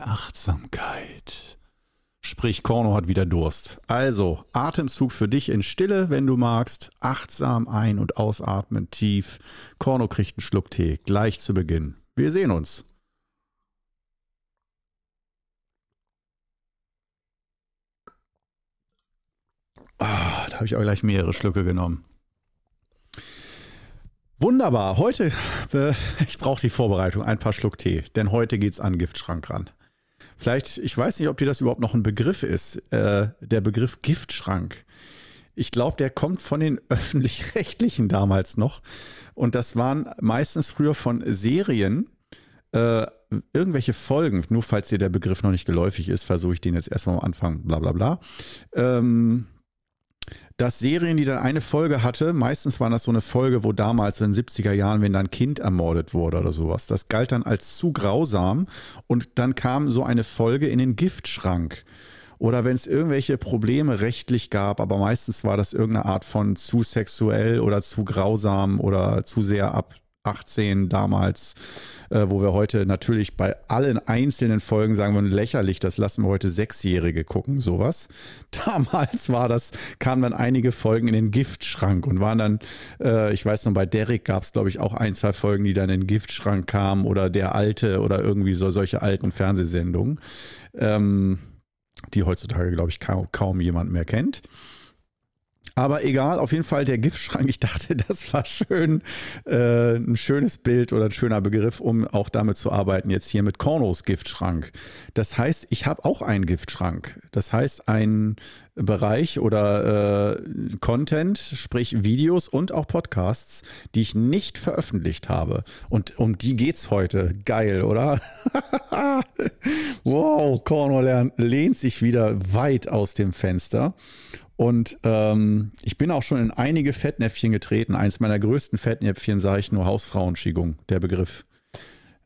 Der Achtsamkeit. Sprich, Korno hat wieder Durst. Also, Atemzug für dich in Stille, wenn du magst. Achtsam ein- und ausatmen, tief. Korno kriegt einen Schluck Tee, gleich zu Beginn. Wir sehen uns. Ah, da habe ich auch gleich mehrere Schlücke genommen. Wunderbar. Heute, äh, ich brauche die Vorbereitung, ein paar Schluck Tee, denn heute geht es an Giftschrank ran. Vielleicht, ich weiß nicht, ob dir das überhaupt noch ein Begriff ist, äh, der Begriff Giftschrank. Ich glaube, der kommt von den öffentlich-rechtlichen damals noch. Und das waren meistens früher von Serien äh, irgendwelche Folgen. Nur falls dir der Begriff noch nicht geläufig ist, versuche ich den jetzt erstmal am Anfang, bla bla bla. Ähm, dass Serien, die dann eine Folge hatte, meistens war das so eine Folge, wo damals in den 70er Jahren, wenn dann Kind ermordet wurde oder sowas, das galt dann als zu grausam und dann kam so eine Folge in den Giftschrank. Oder wenn es irgendwelche Probleme rechtlich gab, aber meistens war das irgendeine Art von zu sexuell oder zu grausam oder zu sehr ab 18 damals, äh, wo wir heute natürlich bei allen einzelnen Folgen sagen würden, lächerlich, das lassen wir heute Sechsjährige gucken, sowas. Damals war das, kamen dann einige Folgen in den Giftschrank und waren dann, äh, ich weiß noch, bei Derek gab es, glaube ich, auch ein, zwei Folgen, die dann in den Giftschrank kamen oder der alte oder irgendwie so solche alten Fernsehsendungen, ähm, die heutzutage, glaube ich, kaum, kaum jemand mehr kennt. Aber egal, auf jeden Fall der Giftschrank. Ich dachte, das war schön, äh, ein schönes Bild oder ein schöner Begriff, um auch damit zu arbeiten, jetzt hier mit Kornos Giftschrank. Das heißt, ich habe auch einen Giftschrank. Das heißt, ein Bereich oder äh, Content, sprich Videos und auch Podcasts, die ich nicht veröffentlicht habe. Und um die geht's heute. Geil, oder? wow, Corno lehnt sich wieder weit aus dem Fenster. Und ähm, ich bin auch schon in einige Fettnäpfchen getreten. Eins meiner größten Fettnäpfchen sage ich nur Hausfrauen-Qigong, der Begriff.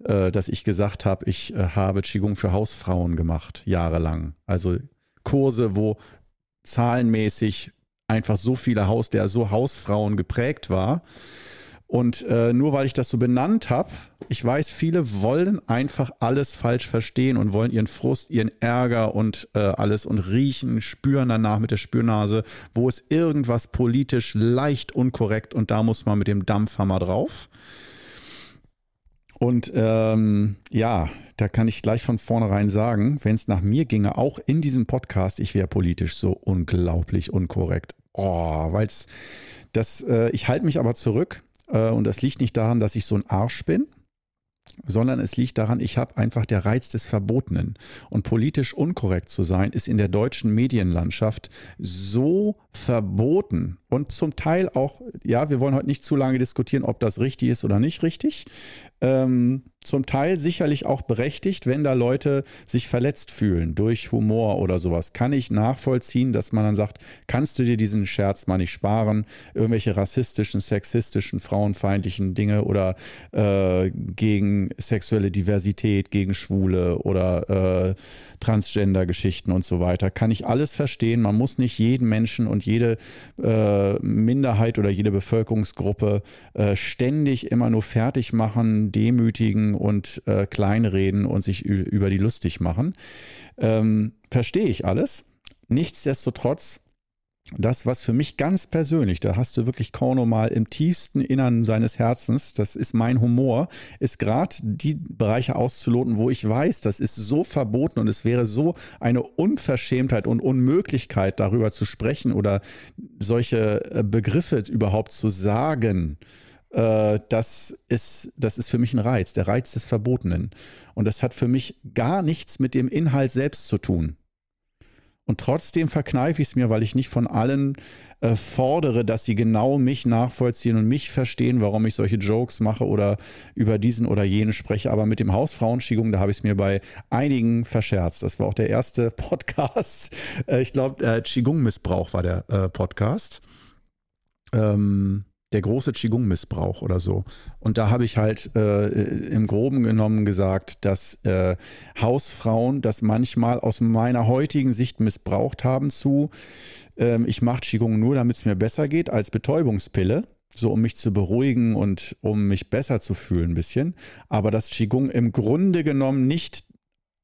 Äh, dass ich gesagt habe, ich äh, habe Qigong für Hausfrauen gemacht, jahrelang. Also Kurse, wo zahlenmäßig einfach so viele Haus, der so Hausfrauen geprägt war, und äh, nur weil ich das so benannt habe, ich weiß, viele wollen einfach alles falsch verstehen und wollen ihren Frust, ihren Ärger und äh, alles und riechen, spüren danach mit der Spürnase, wo ist irgendwas politisch leicht unkorrekt und da muss man mit dem Dampfhammer drauf. Und ähm, ja, da kann ich gleich von vornherein sagen, wenn es nach mir ginge, auch in diesem Podcast, ich wäre politisch so unglaublich unkorrekt. Oh, weil es das, äh, ich halte mich aber zurück, und das liegt nicht daran, dass ich so ein Arsch bin, sondern es liegt daran, ich habe einfach der Reiz des Verbotenen. Und politisch unkorrekt zu sein, ist in der deutschen Medienlandschaft so verboten und zum Teil auch, ja, wir wollen heute nicht zu lange diskutieren, ob das richtig ist oder nicht richtig. Ähm, zum Teil sicherlich auch berechtigt, wenn da Leute sich verletzt fühlen durch Humor oder sowas. Kann ich nachvollziehen, dass man dann sagt, kannst du dir diesen Scherz mal nicht sparen? Irgendwelche rassistischen, sexistischen, frauenfeindlichen Dinge oder äh, gegen sexuelle Diversität, gegen Schwule oder äh, Transgender-Geschichten und so weiter. Kann ich alles verstehen. Man muss nicht jeden Menschen und jede äh, Minderheit oder jede Bevölkerungsgruppe äh, ständig immer nur fertig machen, demütigen und äh, kleinreden und sich über die lustig machen. Ähm, verstehe ich alles. Nichtsdestotrotz das, was für mich ganz persönlich, da hast du wirklich Korno mal im tiefsten Innern seines Herzens, das ist mein Humor, ist gerade die Bereiche auszuloten, wo ich weiß, das ist so verboten und es wäre so eine Unverschämtheit und Unmöglichkeit, darüber zu sprechen oder solche äh, Begriffe überhaupt zu sagen. Äh, das ist, das ist für mich ein Reiz, der Reiz des Verbotenen. Und das hat für mich gar nichts mit dem Inhalt selbst zu tun. Und trotzdem verkneife ich es mir, weil ich nicht von allen äh, fordere, dass sie genau mich nachvollziehen und mich verstehen, warum ich solche Jokes mache oder über diesen oder jenen spreche. Aber mit dem Hausfrauenschigung, da habe ich es mir bei einigen verscherzt. Das war auch der erste Podcast. Äh, ich glaube, äh, Qigong-Missbrauch war der äh, Podcast. Ähm, der große Qigong-Missbrauch oder so. Und da habe ich halt äh, im Groben genommen gesagt, dass äh, Hausfrauen das manchmal aus meiner heutigen Sicht missbraucht haben zu, äh, ich mache Qigong nur, damit es mir besser geht, als Betäubungspille. so um mich zu beruhigen und um mich besser zu fühlen ein bisschen. Aber dass Qigong im Grunde genommen nicht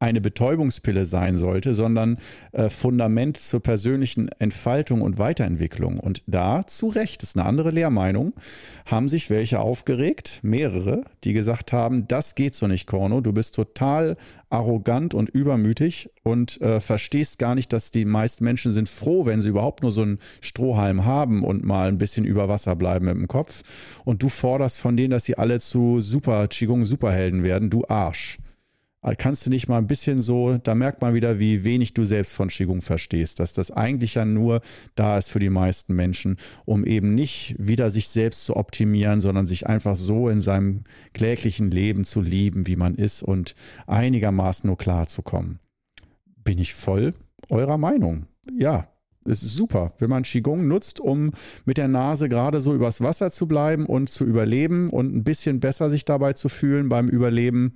eine Betäubungspille sein sollte, sondern äh, Fundament zur persönlichen Entfaltung und Weiterentwicklung. Und da, zu Recht, ist eine andere Lehrmeinung, haben sich welche aufgeregt, mehrere, die gesagt haben, das geht so nicht, Korno, du bist total arrogant und übermütig und äh, verstehst gar nicht, dass die meisten Menschen sind froh, wenn sie überhaupt nur so einen Strohhalm haben und mal ein bisschen über Wasser bleiben mit dem Kopf. Und du forderst von denen, dass sie alle zu Super Qigong Superhelden werden, du Arsch. Kannst du nicht mal ein bisschen so, da merkt man wieder, wie wenig du selbst von Qigong verstehst, dass das eigentlich ja nur da ist für die meisten Menschen, um eben nicht wieder sich selbst zu optimieren, sondern sich einfach so in seinem kläglichen Leben zu lieben, wie man ist und einigermaßen nur klar zu kommen. Bin ich voll eurer Meinung. Ja, es ist super, wenn man Qigong nutzt, um mit der Nase gerade so übers Wasser zu bleiben und zu überleben und ein bisschen besser sich dabei zu fühlen beim Überleben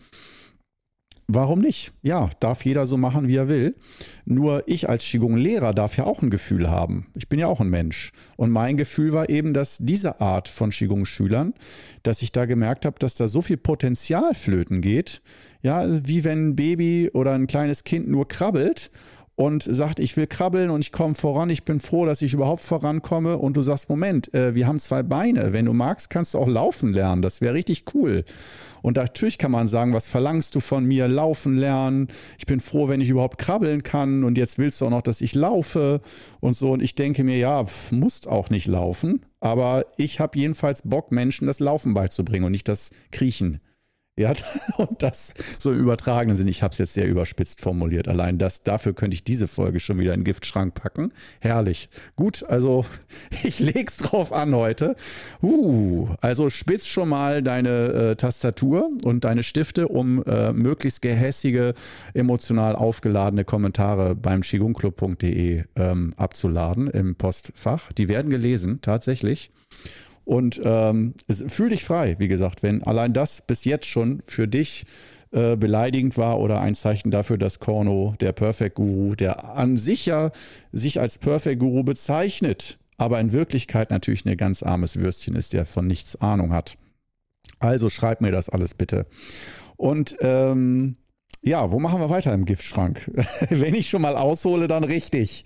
Warum nicht? Ja, darf jeder so machen, wie er will. Nur ich als Qigong-Lehrer darf ja auch ein Gefühl haben. Ich bin ja auch ein Mensch. Und mein Gefühl war eben, dass diese Art von Qigong-Schülern, dass ich da gemerkt habe, dass da so viel Potenzial flöten geht. Ja, wie wenn ein Baby oder ein kleines Kind nur krabbelt und sagt, ich will krabbeln und ich komme voran, ich bin froh, dass ich überhaupt vorankomme und du sagst, Moment, äh, wir haben zwei Beine, wenn du magst, kannst du auch laufen lernen, das wäre richtig cool. Und natürlich kann man sagen, was verlangst du von mir? Laufen lernen. Ich bin froh, wenn ich überhaupt krabbeln kann. Und jetzt willst du auch noch, dass ich laufe und so. Und ich denke mir, ja, musst auch nicht laufen. Aber ich habe jedenfalls Bock, Menschen das Laufen beizubringen und nicht das Kriechen. Ja, und das so im übertragenen Sinn. Ich habe es jetzt sehr überspitzt formuliert. Allein das, dafür könnte ich diese Folge schon wieder in den Giftschrank packen. Herrlich. Gut, also ich leg's drauf an heute. Uh, also spitz schon mal deine äh, Tastatur und deine Stifte, um äh, möglichst gehässige, emotional aufgeladene Kommentare beim qigongclub.de ähm, abzuladen im Postfach. Die werden gelesen, tatsächlich. Und ähm, fühl dich frei, wie gesagt, wenn allein das bis jetzt schon für dich äh, beleidigend war oder ein Zeichen dafür, dass Korno, der Perfect Guru, der an sich ja sich als Perfect Guru bezeichnet, aber in Wirklichkeit natürlich ein ganz armes Würstchen ist, der von nichts Ahnung hat. Also schreib mir das alles bitte. Und ähm, ja, wo machen wir weiter im Giftschrank? Wenn ich schon mal aushole, dann richtig.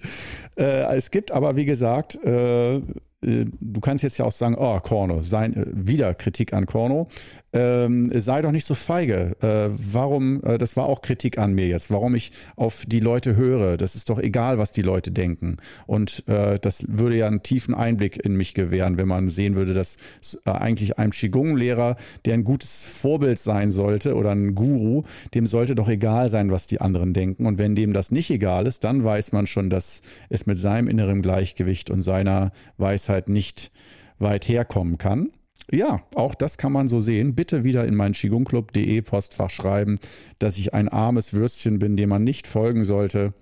Äh, es gibt aber, wie gesagt, äh, du kannst jetzt ja auch sagen, oh, Korno, sein, äh, wieder Kritik an Korno. Ähm, sei doch nicht so feige. Äh, warum, äh, das war auch Kritik an mir jetzt, warum ich auf die Leute höre. Das ist doch egal, was die Leute denken. Und äh, das würde ja einen tiefen Einblick in mich gewähren, wenn man sehen würde, dass äh, eigentlich einem Qigong-Lehrer, der ein gutes Vorbild sein sollte oder ein Guru, dem sollte doch egal sein, was die anderen denken. Und wenn dem das nicht egal ist, dann weiß man schon, dass es mit seinem inneren Gleichgewicht und seiner Weisheit nicht weit herkommen kann. Ja, auch das kann man so sehen. Bitte wieder in mein Qigongclub.de Postfach schreiben, dass ich ein armes Würstchen bin, dem man nicht folgen sollte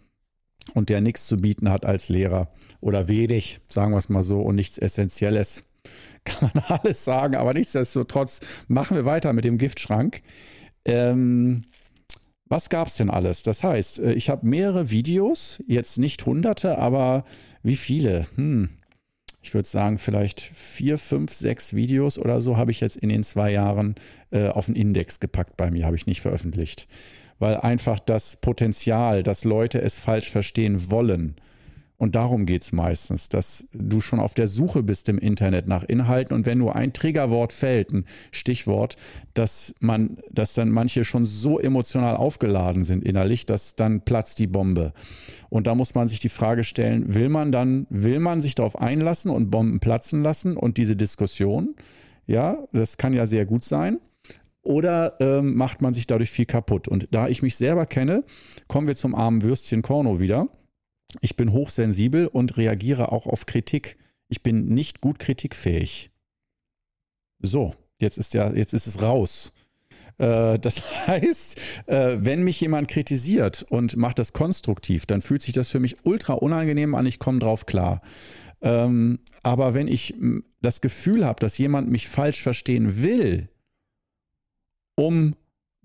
und der nichts zu bieten hat als Lehrer oder wenig, sagen wir es mal so, und nichts Essentielles. Kann man alles sagen, aber nichtsdestotrotz machen wir weiter mit dem Giftschrank. Ähm, was gab es denn alles? Das heißt, äh, ich habe mehrere Videos, jetzt nicht hunderte, aber wie viele? Hm, ich würde sagen, vielleicht vier, fünf, sechs Videos oder so habe ich jetzt in den zwei Jahren äh, auf den Index gepackt bei mir, habe ich nicht veröffentlicht. Weil einfach das Potenzial, dass Leute es falsch verstehen wollen, und darum geht es meistens, dass du schon auf der Suche bist im Internet nach Inhalten und wenn nur ein Triggerwort fällt, ein Stichwort, dass man, dass dann manche schon so emotional aufgeladen sind innerlich, dass dann platzt die Bombe. Und da muss man sich die Frage stellen, will man dann, will man sich darauf einlassen und Bomben platzen lassen und diese Diskussion? Ja, das kann ja sehr gut sein oder ähm, macht man sich dadurch viel kaputt? Und da ich mich selber kenne, kommen wir zum armen Würstchen Korno wieder. Ich bin hochsensibel und reagiere auch auf Kritik. Ich bin nicht gut kritikfähig. So, jetzt ist, ja, jetzt ist es raus. Äh, das heißt, äh, wenn mich jemand kritisiert und macht das konstruktiv, dann fühlt sich das für mich ultra unangenehm an, ich komme drauf klar. Ähm, aber wenn ich das Gefühl habe, dass jemand mich falsch verstehen will, um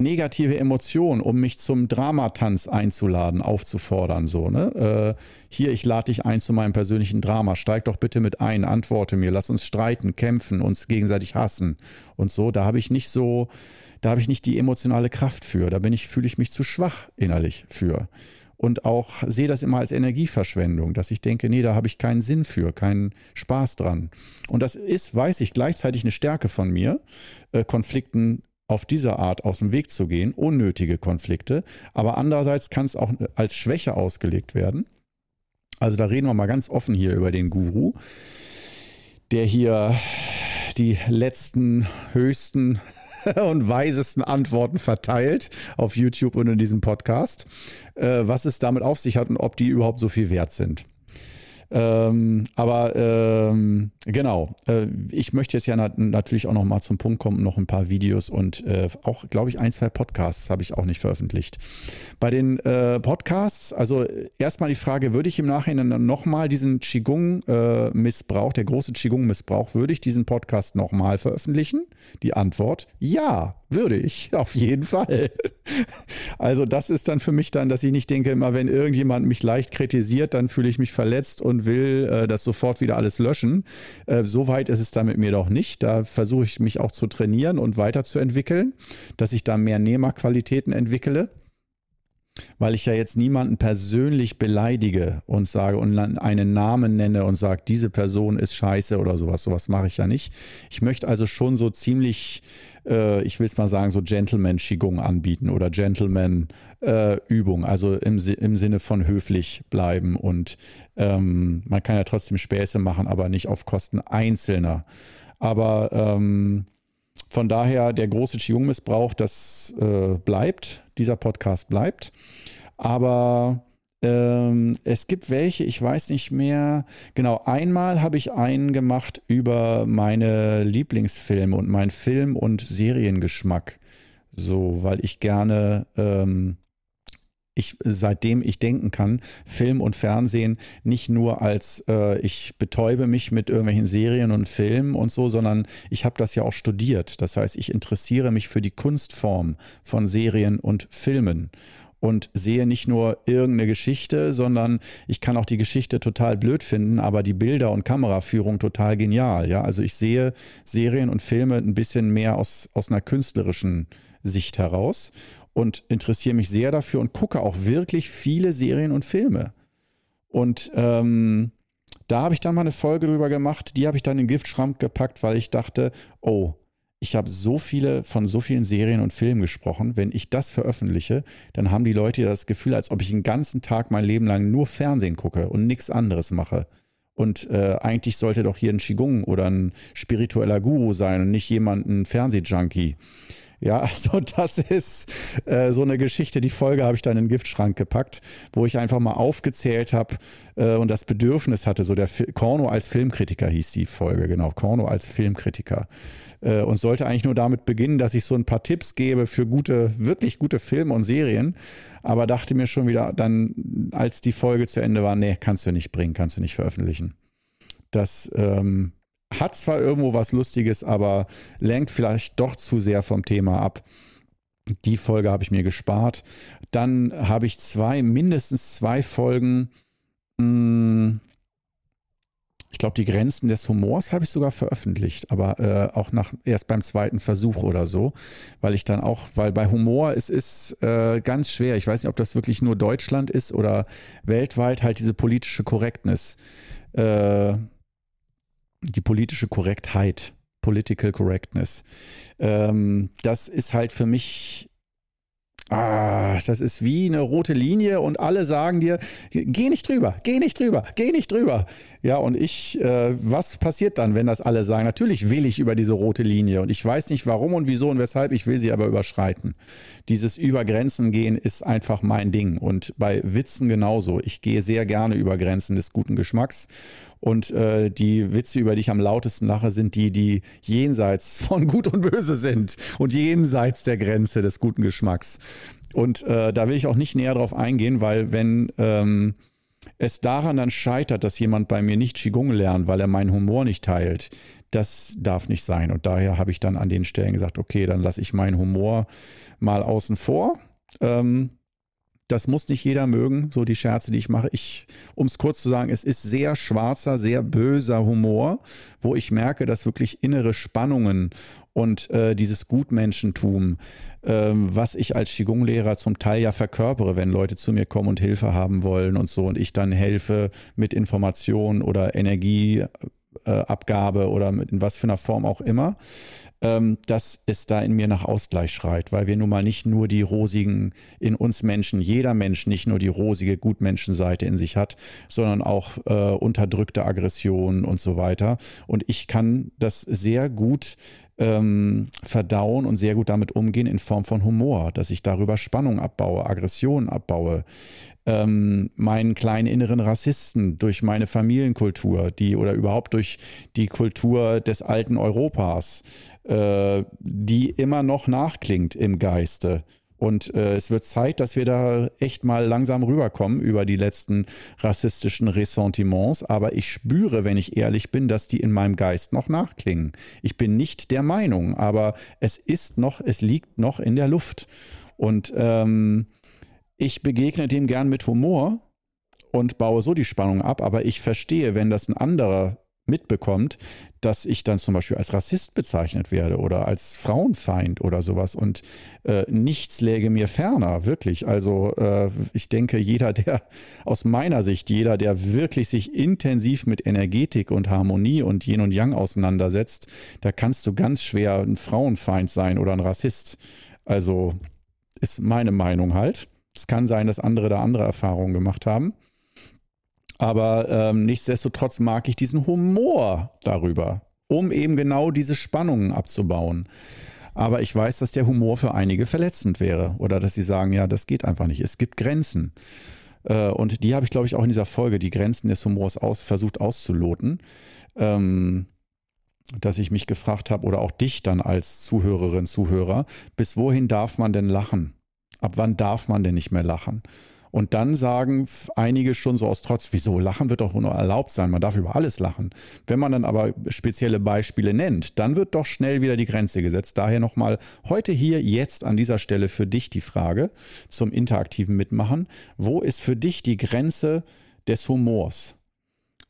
negative Emotion, um mich zum Dramatanz einzuladen, aufzufordern. So, ne? Äh, hier, ich lade dich ein zu meinem persönlichen Drama. Steig doch bitte mit ein, antworte mir, lass uns streiten, kämpfen, uns gegenseitig hassen und so. Da habe ich nicht so, da habe ich nicht die emotionale Kraft für. Da bin ich, fühle ich mich zu schwach innerlich für. Und auch sehe das immer als Energieverschwendung, dass ich denke, nee, da habe ich keinen Sinn für, keinen Spaß dran. Und das ist, weiß ich, gleichzeitig eine Stärke von mir, äh, Konflikten auf diese Art aus dem Weg zu gehen, unnötige Konflikte. Aber andererseits kann es auch als Schwäche ausgelegt werden. Also da reden wir mal ganz offen hier über den Guru, der hier die letzten, höchsten und weisesten Antworten verteilt auf YouTube und in diesem Podcast, äh, was es damit auf sich hat und ob die überhaupt so viel wert sind. Ähm, aber ähm, genau, äh, ich möchte jetzt ja nat natürlich auch noch mal zum Punkt kommen, noch ein paar Videos und äh, auch, glaube ich, ein, zwei Podcasts habe ich auch nicht veröffentlicht. Bei den äh, Podcasts, also erstmal die Frage, würde ich im Nachhinein nochmal diesen Qigong-Missbrauch, äh, der große Qigong-Missbrauch, würde ich diesen Podcast nochmal veröffentlichen? Die Antwort, ja, würde ich, auf jeden Fall. Also das ist dann für mich dann, dass ich nicht denke, immer wenn irgendjemand mich leicht kritisiert, dann fühle ich mich verletzt und will äh, das sofort wieder alles löschen. Äh, so weit ist es da mit mir doch nicht. Da versuche ich mich auch zu trainieren und weiterzuentwickeln, dass ich da mehr Nehmerqualitäten entwickle weil ich ja jetzt niemanden persönlich beleidige und sage und einen Namen nenne und sage, diese Person ist scheiße oder sowas. Sowas mache ich ja nicht. Ich möchte also schon so ziemlich, äh, ich will es mal sagen, so Gentleman-Qigong anbieten oder Gentleman-Übung. Äh, also im, im Sinne von höflich bleiben und ähm, man kann ja trotzdem Späße machen, aber nicht auf Kosten Einzelner. Aber ähm, von daher, der große Qigong-Missbrauch, das äh, bleibt, dieser Podcast bleibt. Aber ähm, es gibt welche, ich weiß nicht mehr. Genau, einmal habe ich einen gemacht über meine Lieblingsfilme und meinen Film- und Seriengeschmack. So, weil ich gerne ähm, ich, seitdem ich denken kann, Film und Fernsehen nicht nur als äh, ich betäube mich mit irgendwelchen Serien und Filmen und so, sondern ich habe das ja auch studiert. Das heißt, ich interessiere mich für die Kunstform von Serien und Filmen und sehe nicht nur irgendeine Geschichte, sondern ich kann auch die Geschichte total blöd finden, aber die Bilder und Kameraführung total genial. Ja, also ich sehe Serien und Filme ein bisschen mehr aus, aus einer künstlerischen Sicht heraus und interessiere mich sehr dafür und gucke auch wirklich viele Serien und Filme. Und ähm, da habe ich dann mal eine Folge drüber gemacht, die habe ich dann in den Giftschrank gepackt, weil ich dachte, oh, ich habe so viele von so vielen Serien und Filmen gesprochen. Wenn ich das veröffentliche, dann haben die Leute das Gefühl, als ob ich den ganzen Tag mein Leben lang nur Fernsehen gucke und nichts anderes mache. Und äh, eigentlich sollte doch hier ein Qigong oder ein spiritueller Guru sein und nicht jemand ein Fernsehjunkie. Ja, also das ist äh, so eine Geschichte. Die Folge habe ich dann in den Giftschrank gepackt, wo ich einfach mal aufgezählt habe äh, und das Bedürfnis hatte. So der Korno als Filmkritiker hieß die Folge, genau. Korno als Filmkritiker. Äh, und sollte eigentlich nur damit beginnen, dass ich so ein paar Tipps gebe für gute, wirklich gute Filme und Serien. Aber dachte mir schon wieder dann, als die Folge zu Ende war, nee, kannst du nicht bringen, kannst du nicht veröffentlichen. Das ähm, hat zwar irgendwo was Lustiges, aber lenkt vielleicht doch zu sehr vom Thema ab. Die Folge habe ich mir gespart. Dann habe ich zwei, mindestens zwei Folgen. Hm, ich glaube, die Grenzen des Humors habe ich sogar veröffentlicht, aber äh, auch nach erst beim zweiten Versuch oder so, weil ich dann auch, weil bei Humor es ist äh, ganz schwer. Ich weiß nicht, ob das wirklich nur Deutschland ist oder weltweit halt diese politische Korrektness. Äh, die politische Korrektheit, Political Correctness. Ähm, das ist halt für mich Ah, das ist wie eine rote Linie und alle sagen dir, geh nicht drüber, geh nicht drüber, geh nicht drüber. Ja, und ich, äh, was passiert dann, wenn das alle sagen? Natürlich will ich über diese rote Linie und ich weiß nicht warum und wieso und weshalb, ich will sie aber überschreiten. Dieses über Grenzen gehen ist einfach mein Ding und bei Witzen genauso. Ich gehe sehr gerne über Grenzen des guten Geschmacks und äh, die Witze, über die ich am lautesten lache, sind die, die jenseits von Gut und Böse sind und jenseits der Grenze des guten Geschmacks. Und äh, da will ich auch nicht näher drauf eingehen, weil wenn ähm, es daran dann scheitert, dass jemand bei mir nicht Qigong lernt, weil er meinen Humor nicht teilt, Das darf nicht sein. Und daher habe ich dann an den Stellen gesagt, okay, dann lasse ich meinen Humor mal außen vor. Ähm, das muss nicht jeder mögen, so die Scherze, die ich mache. Ich, um es kurz zu sagen, es ist sehr schwarzer, sehr böser Humor, wo ich merke, dass wirklich innere Spannungen und äh, dieses Gutmenschentum, äh, was ich als Qigong-Lehrer zum Teil ja verkörpere, wenn Leute zu mir kommen und Hilfe haben wollen und so und ich dann helfe mit Information oder Energieabgabe oder mit in was für einer Form auch immer ähm, dass es da in mir nach Ausgleich schreit, weil wir nun mal nicht nur die rosigen in uns Menschen, jeder Mensch nicht nur die rosige Gutmenschenseite in sich hat, sondern auch äh, unterdrückte Aggressionen und so weiter. Und ich kann das sehr gut ähm, verdauen und sehr gut damit umgehen in Form von Humor, dass ich darüber Spannung abbaue, Aggression abbaue, ähm, meinen kleinen inneren Rassisten durch meine Familienkultur, die oder überhaupt durch die Kultur des alten Europas, äh, die immer noch nachklingt im Geiste. Und äh, es wird Zeit, dass wir da echt mal langsam rüberkommen über die letzten rassistischen Ressentiments. Aber ich spüre, wenn ich ehrlich bin, dass die in meinem Geist noch nachklingen. Ich bin nicht der Meinung, aber es ist noch, es liegt noch in der Luft. Und ähm, ich begegne dem gern mit Humor und baue so die Spannung ab. Aber ich verstehe, wenn das ein anderer mitbekommt, dass ich dann zum Beispiel als Rassist bezeichnet werde oder als Frauenfeind oder sowas. Und äh, nichts läge mir ferner, wirklich. Also äh, ich denke, jeder, der aus meiner Sicht, jeder, der wirklich sich intensiv mit Energetik und Harmonie und Yin und Yang auseinandersetzt, da kannst du ganz schwer ein Frauenfeind sein oder ein Rassist. Also ist meine Meinung halt. Es kann sein, dass andere da andere Erfahrungen gemacht haben. Aber ähm, nichtsdestotrotz mag ich diesen Humor darüber, um eben genau diese Spannungen abzubauen. Aber ich weiß, dass der Humor für einige verletzend wäre oder dass sie sagen, ja, das geht einfach nicht. Es gibt Grenzen. Äh, und die habe ich, glaube ich, auch in dieser Folge, die Grenzen des Humors aus, versucht auszuloten. Ähm, dass ich mich gefragt habe oder auch dich dann als Zuhörerin, Zuhörer, bis wohin darf man denn lachen? Ab wann darf man denn nicht mehr lachen? Und dann sagen einige schon so aus Trotz, wieso lachen wird doch nur erlaubt sein, man darf über alles lachen. Wenn man dann aber spezielle Beispiele nennt, dann wird doch schnell wieder die Grenze gesetzt. Daher nochmal heute hier jetzt an dieser Stelle für dich die Frage zum interaktiven Mitmachen. Wo ist für dich die Grenze des Humors?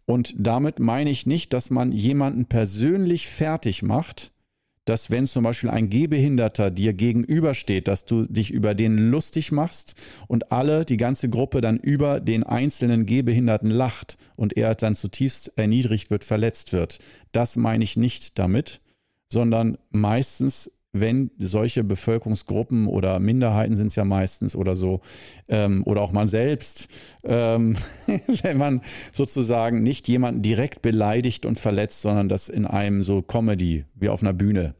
Und damit meine ich nicht, dass man jemanden persönlich fertig macht, dass wenn zum Beispiel ein Gehbehinderter dir gegenübersteht, dass du dich über den lustig machst und alle, die ganze Gruppe dann über den einzelnen Gehbehinderten lacht und er dann zutiefst erniedrigt wird, verletzt wird. Das meine ich nicht damit, sondern meistens wenn solche Bevölkerungsgruppen oder Minderheiten sind es ja meistens oder so, ähm, oder auch man selbst, ähm, wenn man sozusagen nicht jemanden direkt beleidigt und verletzt, sondern das in einem so Comedy, wie auf einer Bühne,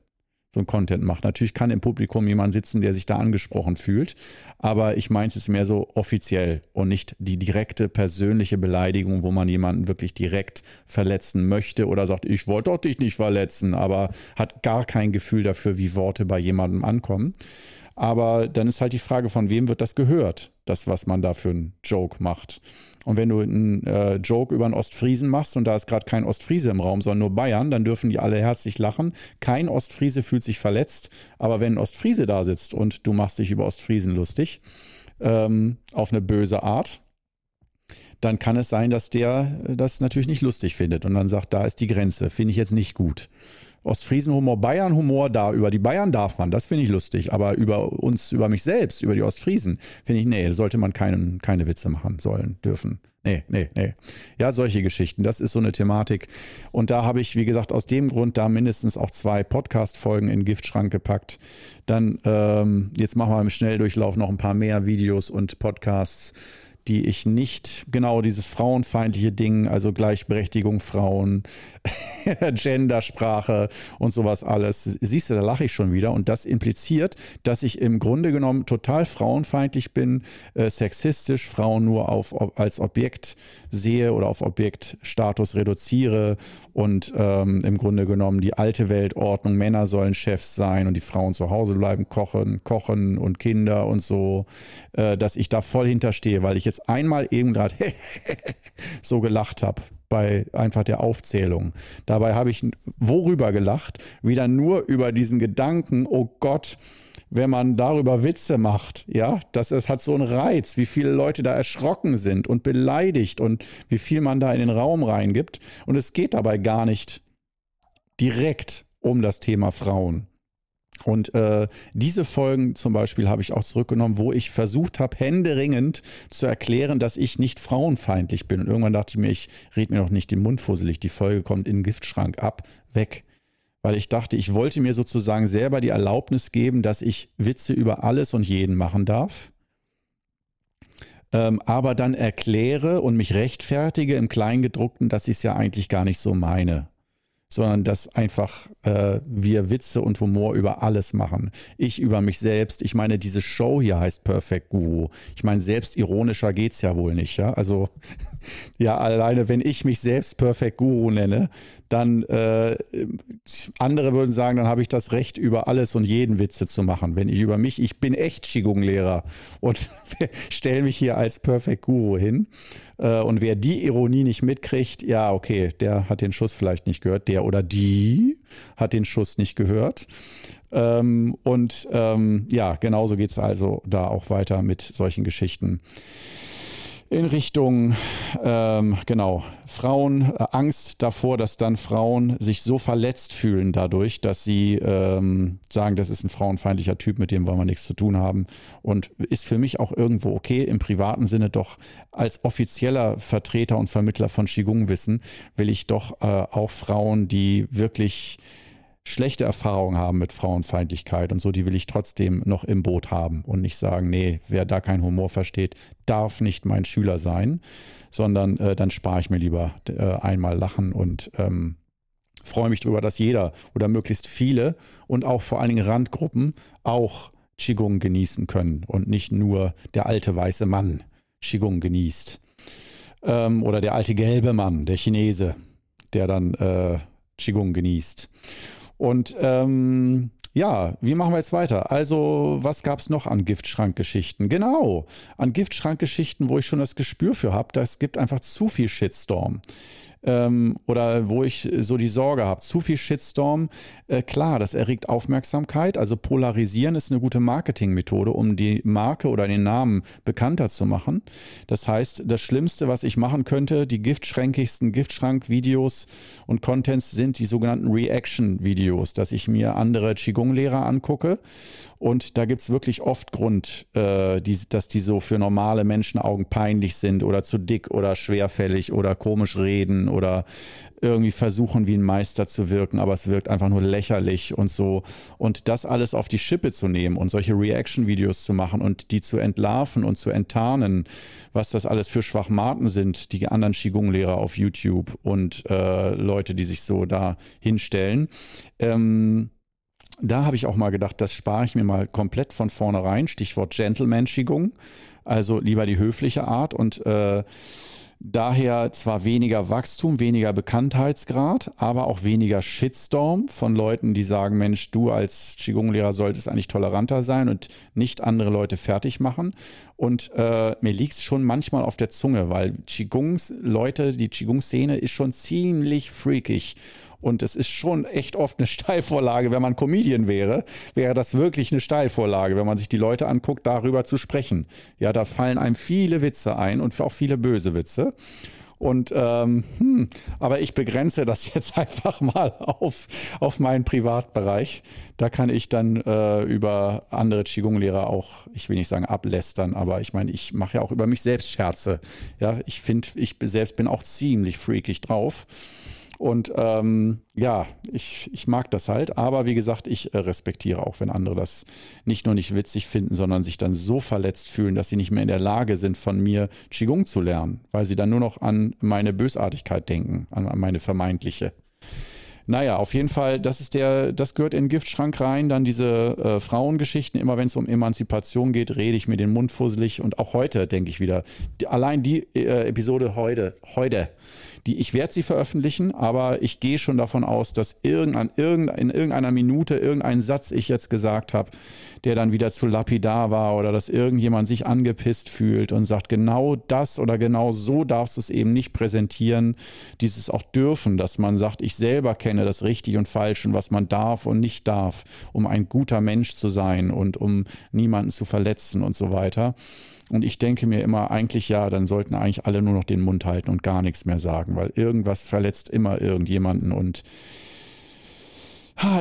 so ein Content macht. Natürlich kann im Publikum jemand sitzen, der sich da angesprochen fühlt, aber ich meine es ist mehr so offiziell und nicht die direkte persönliche Beleidigung, wo man jemanden wirklich direkt verletzen möchte oder sagt, ich wollte doch dich nicht verletzen, aber hat gar kein Gefühl dafür, wie Worte bei jemandem ankommen. Aber dann ist halt die Frage, von wem wird das gehört, das, was man da für einen Joke macht. Und wenn du einen äh, Joke über einen Ostfriesen machst und da ist gerade kein Ostfriese im Raum, sondern nur Bayern, dann dürfen die alle herzlich lachen. Kein Ostfriese fühlt sich verletzt. Aber wenn ein Ostfriese da sitzt und du machst dich über Ostfriesen lustig, ähm, auf eine böse Art, dann kann es sein, dass der das natürlich nicht lustig findet und dann sagt, da ist die Grenze, finde ich jetzt nicht gut. Ostfriesenhumor, Bayernhumor, da über die Bayern darf man, das finde ich lustig, aber über uns, über mich selbst, über die Ostfriesen, finde ich, nee, sollte man keinen, keine Witze machen sollen, dürfen. Nee, nee, nee. Ja, solche Geschichten, das ist so eine Thematik. Und da habe ich, wie gesagt, aus dem Grund da mindestens auch zwei Podcast-Folgen in Giftschrank gepackt. Dann, ähm, jetzt machen wir im Schnelldurchlauf noch ein paar mehr Videos und Podcasts die ich nicht genau dieses frauenfeindliche Ding, also Gleichberechtigung Frauen, Gendersprache und sowas alles. Siehst du, da lache ich schon wieder und das impliziert, dass ich im Grunde genommen total frauenfeindlich bin, äh, sexistisch, Frauen nur auf, als Objekt sehe oder auf Objektstatus reduziere und ähm, im Grunde genommen die alte Weltordnung, Männer sollen Chefs sein und die Frauen zu Hause bleiben, kochen, kochen und Kinder und so, äh, dass ich da voll hinterstehe, weil ich jetzt einmal eben gerade so gelacht habe. bei einfach der Aufzählung. Dabei habe ich worüber gelacht? Wieder nur über diesen Gedanken, oh Gott, wenn man darüber Witze macht, ja, das es hat so einen Reiz, wie viele Leute da erschrocken sind und beleidigt und wie viel man da in den Raum reingibt. Und es geht dabei gar nicht direkt um das Thema Frauen. Und äh, diese Folgen zum Beispiel habe ich auch zurückgenommen, wo ich versucht habe, händeringend zu erklären, dass ich nicht frauenfeindlich bin. Und irgendwann dachte ich mir, ich rede mir doch nicht den Mund fusselig. Die Folge kommt in den Giftschrank ab, weg. Weil ich dachte, ich wollte mir sozusagen selber die Erlaubnis geben, dass ich Witze über alles und jeden machen darf. Ähm, aber dann erkläre und mich rechtfertige im Kleingedruckten, dass ich es ja eigentlich gar nicht so meine sondern dass einfach äh, wir Witze und Humor über alles machen. Ich über mich selbst. Ich meine, diese Show hier heißt Perfect Guru. Ich meine, selbst ironischer geht's ja wohl nicht. Ja, also ja, alleine wenn ich mich selbst Perfect Guru nenne, dann äh, andere würden sagen, dann habe ich das Recht, über alles und jeden Witze zu machen. Wenn ich über mich, ich bin echt Qigong-Lehrer und stelle mich hier als Perfect Guru hin. Äh, und wer die Ironie nicht mitkriegt, ja, okay, der hat den Schuss vielleicht nicht gehört. Der oder die hat den Schuss nicht gehört. Ähm, und ähm, ja, genauso geht es also da auch weiter mit solchen Geschichten in Richtung, ähm, genau, Frauen, äh, Angst davor, dass dann Frauen sich so verletzt fühlen dadurch, dass sie ähm, sagen, das ist ein frauenfeindlicher Typ, mit dem wollen wir nichts zu tun haben. Und ist für mich auch irgendwo okay, im privaten Sinne doch als offizieller Vertreter und Vermittler von Qigong-Wissen will ich doch äh, auch Frauen, die wirklich schlechte Erfahrungen haben mit Frauenfeindlichkeit und so, die will ich trotzdem noch im Boot haben und nicht sagen, nee, wer da keinen Humor versteht, darf nicht mein Schüler sein, sondern äh, dann spare ich mir lieber äh, einmal lachen und ähm, freue mich darüber, dass jeder oder möglichst viele und auch vor allen Dingen Randgruppen auch Qigong genießen können und nicht nur der alte weiße Mann Qigong genießt. Ähm, oder der alte gelbe Mann, der Chinese, der dann äh, Qigong genießt. Und ähm, ja, wie machen wir jetzt weiter? Also, was gab es noch an Giftschrankgeschichten? Genau, an Giftschrankgeschichten, wo ich schon das Gespür für habe, das gibt einfach zu viel Shitstorm ähm, oder wo ich so die Sorge habe, zu viel Shitstorm, äh, klar, das erregt Aufmerksamkeit. Also polarisieren ist eine gute Marketingmethode, um die Marke oder den Namen bekannter zu machen. Das heißt, das Schlimmste, was ich machen könnte, die giftschränkigsten Giftschrank-Videos und Contents sind die sogenannten Reaction-Videos, dass ich mir andere Qigong-Lehrer angucke und da gibt es wirklich oft Grund, äh, die, dass die so für normale Menschenaugen peinlich sind oder zu dick oder schwerfällig oder komisch reden oder irgendwie versuchen, wie ein Meister zu wirken, aber es wirkt einfach nur lächerlich und so. Und das alles auf die Schippe zu nehmen und solche Reaction-Videos zu machen und die zu entlarven und zu enttarnen, was das alles für Schwachmaten sind, die anderen Qigong-Lehrer auf YouTube und äh, Leute, die sich so da hinstellen. Ähm, da habe ich auch mal gedacht, das spare ich mir mal komplett von vornherein. Stichwort Gentleman-Schigung. Also lieber die höfliche Art und äh, daher zwar weniger Wachstum, weniger Bekanntheitsgrad, aber auch weniger Shitstorm von Leuten, die sagen, Mensch, du als Qigong-Lehrer solltest eigentlich toleranter sein und nicht andere Leute fertig machen. Und äh, mir liegt es schon manchmal auf der Zunge, weil Qigongs-Leute, die Qigong-Szene ist schon ziemlich freakig und es ist schon echt oft eine Steilvorlage, wenn man Comedian wäre, wäre das wirklich eine Steilvorlage, wenn man sich die Leute anguckt, darüber zu sprechen. Ja, da fallen einem viele Witze ein und auch viele böse Witze. Und ähm, hm, aber ich begrenze das jetzt einfach mal auf, auf meinen Privatbereich. Da kann ich dann äh, über andere Qigong-Lehrer auch, ich will nicht sagen ablästern, aber ich meine, ich mache ja auch über mich selbst Scherze. Ja, ich finde, ich selbst bin auch ziemlich freakig drauf. Und ähm, ja, ich, ich mag das halt. Aber wie gesagt, ich äh, respektiere auch, wenn andere das nicht nur nicht witzig finden, sondern sich dann so verletzt fühlen, dass sie nicht mehr in der Lage sind, von mir Qigong zu lernen, weil sie dann nur noch an meine Bösartigkeit denken, an, meine vermeintliche. Naja, auf jeden Fall, das ist der, das gehört in den Giftschrank rein. Dann diese äh, Frauengeschichten. Immer wenn es um Emanzipation geht, rede ich mir den Mund fusselig. Und auch heute denke ich wieder. Die, allein die äh, Episode heute, heute die, ich werde sie veröffentlichen, aber ich gehe schon davon aus, dass irgendein, irgendein, in irgendeiner Minute irgendein Satz ich jetzt gesagt habe, der dann wieder zu lapidar war oder dass irgendjemand sich angepisst fühlt und sagt, genau das oder genau so darfst du es eben nicht präsentieren. Dieses auch dürfen, dass man sagt, ich selber kenne das Richtig und Falsch und was man darf und nicht darf, um ein guter Mensch zu sein und um niemanden zu verletzen und so weiter. Und ich denke mir immer, eigentlich ja, dann sollten eigentlich alle nur noch den Mund halten und gar nichts mehr sagen, weil irgendwas verletzt immer irgendjemanden und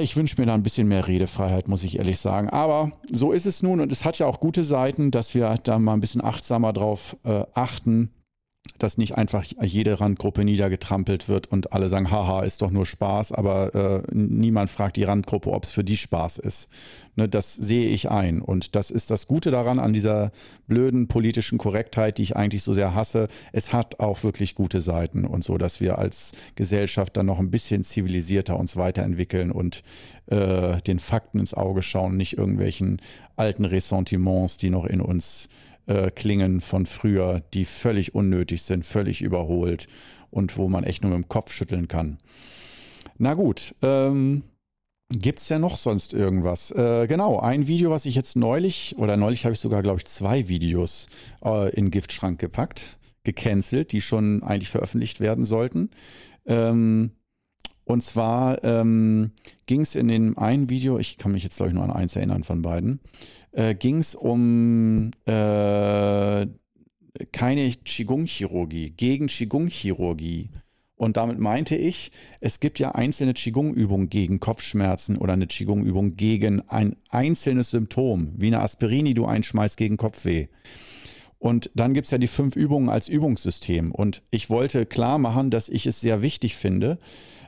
ich wünsche mir da ein bisschen mehr Redefreiheit, muss ich ehrlich sagen. Aber so ist es nun und es hat ja auch gute Seiten, dass wir da mal ein bisschen achtsamer drauf äh, achten, dass nicht einfach jede Randgruppe niedergetrampelt wird und alle sagen, haha, ist doch nur Spaß, aber äh, niemand fragt die Randgruppe, ob es für die Spaß ist. Ne, das sehe ich ein. Und das ist das Gute daran, an dieser blöden politischen Korrektheit, die ich eigentlich so sehr hasse. Es hat auch wirklich gute Seiten und so, dass wir als Gesellschaft dann noch ein bisschen zivilisierter uns weiterentwickeln und äh, den Fakten ins Auge schauen, nicht irgendwelchen alten Ressentiments, die noch in uns äh, Klingen von früher, die völlig unnötig sind, völlig überholt und wo man echt nur mit dem Kopf schütteln kann. Na gut, ähm, Gibt es ja noch sonst irgendwas? Äh, genau, ein Video, was ich jetzt neulich, oder neulich habe ich sogar, glaube ich, zwei Videos äh, in Giftschrank gepackt, gecancelt, die schon eigentlich veröffentlicht werden sollten. Ähm, und zwar ähm, ging es in dem einen Video, ich kann mich jetzt, glaube ich, nur an eins erinnern von beiden, äh, ging es um äh, keine Qigong-Chirurgie, gegen Qigong-Chirurgie. Und damit meinte ich, es gibt ja einzelne Qigong-Übungen gegen Kopfschmerzen oder eine Qigong-Übung gegen ein einzelnes Symptom, wie eine Aspirin, die du einschmeißt gegen Kopfweh. Und dann gibt es ja die fünf Übungen als Übungssystem. Und ich wollte klar machen, dass ich es sehr wichtig finde,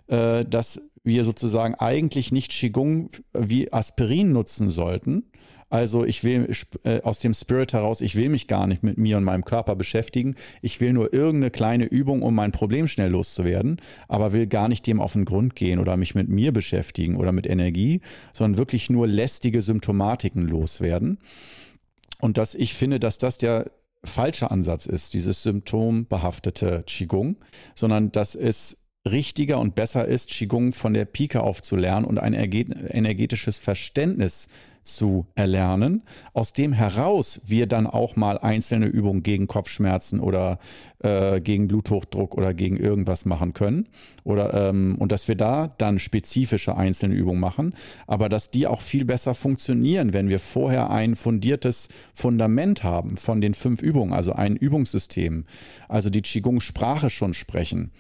äh, dass wir sozusagen eigentlich nicht Qigong wie Aspirin nutzen sollten, also ich will äh, aus dem Spirit heraus, ich will mich gar nicht mit mir und meinem Körper beschäftigen. Ich will nur irgendeine kleine Übung, um mein Problem schnell loszuwerden, aber will gar nicht dem auf den Grund gehen oder mich mit mir beschäftigen oder mit Energie, sondern wirklich nur lästige Symptomatiken loswerden. Und dass ich finde, dass das der falsche Ansatz ist, dieses symptombehaftete Qigong, sondern dass es richtiger und besser ist, Qigong von der Pike auf zu lernen und ein energetisches Verständnis zu erlernen, aus dem heraus wir dann auch mal einzelne Übungen gegen Kopfschmerzen oder äh, gegen Bluthochdruck oder gegen irgendwas machen können. Oder, ähm, und dass wir da dann spezifische einzelne Übungen machen, aber dass die auch viel besser funktionieren, wenn wir vorher ein fundiertes Fundament haben von den fünf Übungen, also ein Übungssystem, also die Qigong-Sprache schon sprechen,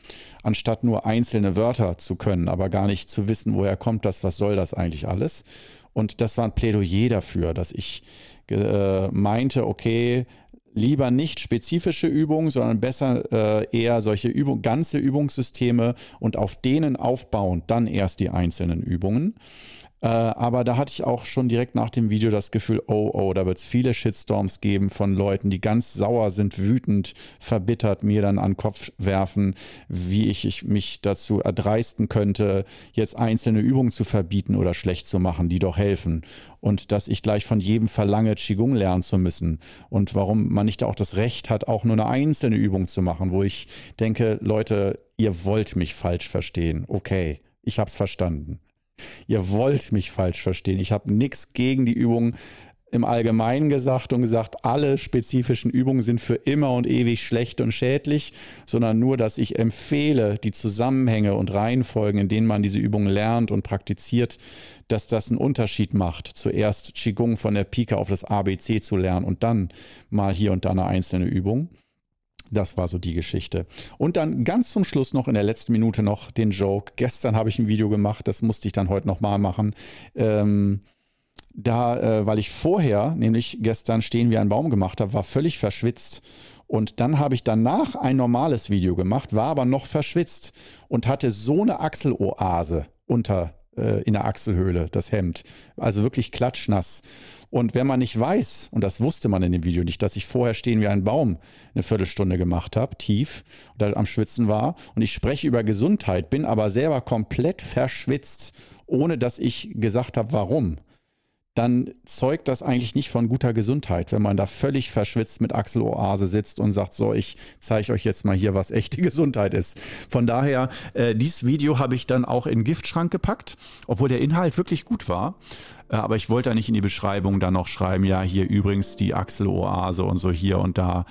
anstatt nur einzelne Wörter zu können, aber gar nicht zu wissen, woher kommt das, was soll das eigentlich alles. Und das war ein Plädoyer dafür, dass ich äh, meinte, okay, lieber nicht spezifische Übungen, sondern besser äh, eher solche Übung, ganze Übungssysteme und auf denen aufbauend dann erst die einzelnen Übungen. Äh, aber da hatte ich auch schon direkt nach dem Video das Gefühl, oh, oh, da wird es viele Shitstorms geben von Leuten, die ganz sauer sind, wütend, verbittert mir dann an den Kopf werfen, wie ich, ich mich dazu erdreisten könnte, jetzt einzelne Übungen zu verbieten oder schlecht zu machen, die doch helfen. Und dass ich gleich von jedem verlange, Qigong lernen zu müssen. Und warum man nicht auch das Recht hat, auch nur eine einzelne Übung zu machen, wo ich denke, Leute, ihr wollt mich falsch verstehen. Okay, ich habe es verstanden. Ihr wollt mich falsch verstehen. Ich habe nichts gegen die Übungen im Allgemeinen gesagt und gesagt, alle spezifischen Übungen sind für immer und ewig schlecht und schädlich, sondern nur, dass ich empfehle, die Zusammenhänge und Reihenfolgen, in denen man diese Übungen lernt und praktiziert, dass das einen Unterschied macht, zuerst Qigong von der Pike auf das ABC zu lernen und dann mal hier und da eine einzelne Übung. Das war so die Geschichte. Und dann ganz zum Schluss noch in der letzten Minute noch den Joke. Gestern habe ich ein Video gemacht, das musste ich dann heute nochmal machen. Ähm, da, äh, weil ich vorher, nämlich gestern stehen wie ein Baum gemacht habe, war völlig verschwitzt. Und dann habe ich danach ein normales Video gemacht, war aber noch verschwitzt und hatte so eine Achseloase unter äh, in der Achselhöhle, das Hemd. Also wirklich klatschnass. Und wenn man nicht weiß, und das wusste man in dem Video nicht, dass ich vorher stehen wie ein Baum eine Viertelstunde gemacht habe, tief, und da am Schwitzen war, und ich spreche über Gesundheit, bin aber selber komplett verschwitzt, ohne dass ich gesagt habe, warum dann zeugt das eigentlich nicht von guter Gesundheit, wenn man da völlig verschwitzt mit Achseloase sitzt und sagt, so, ich zeige euch jetzt mal hier, was echte Gesundheit ist. Von daher, äh, dieses Video habe ich dann auch in Giftschrank gepackt, obwohl der Inhalt wirklich gut war. Äh, aber ich wollte nicht in die Beschreibung dann noch schreiben, ja, hier übrigens die Achseloase und so hier und da.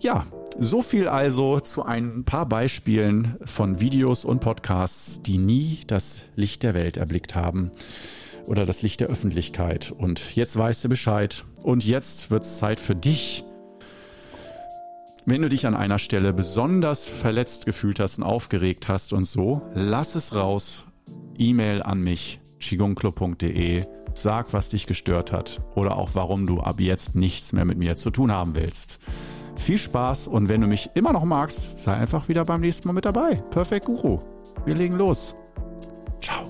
Ja, so viel also zu ein paar Beispielen von Videos und Podcasts, die nie das Licht der Welt erblickt haben oder das Licht der Öffentlichkeit. Und jetzt weißt du Bescheid. Und jetzt wird es Zeit für dich. Wenn du dich an einer Stelle besonders verletzt gefühlt hast und aufgeregt hast und so, lass es raus. E-Mail an mich, chigongclub.de. Sag, was dich gestört hat oder auch warum du ab jetzt nichts mehr mit mir zu tun haben willst. Viel Spaß und wenn du mich immer noch magst, sei einfach wieder beim nächsten Mal mit dabei. Perfekt Guru. Wir legen los. Ciao.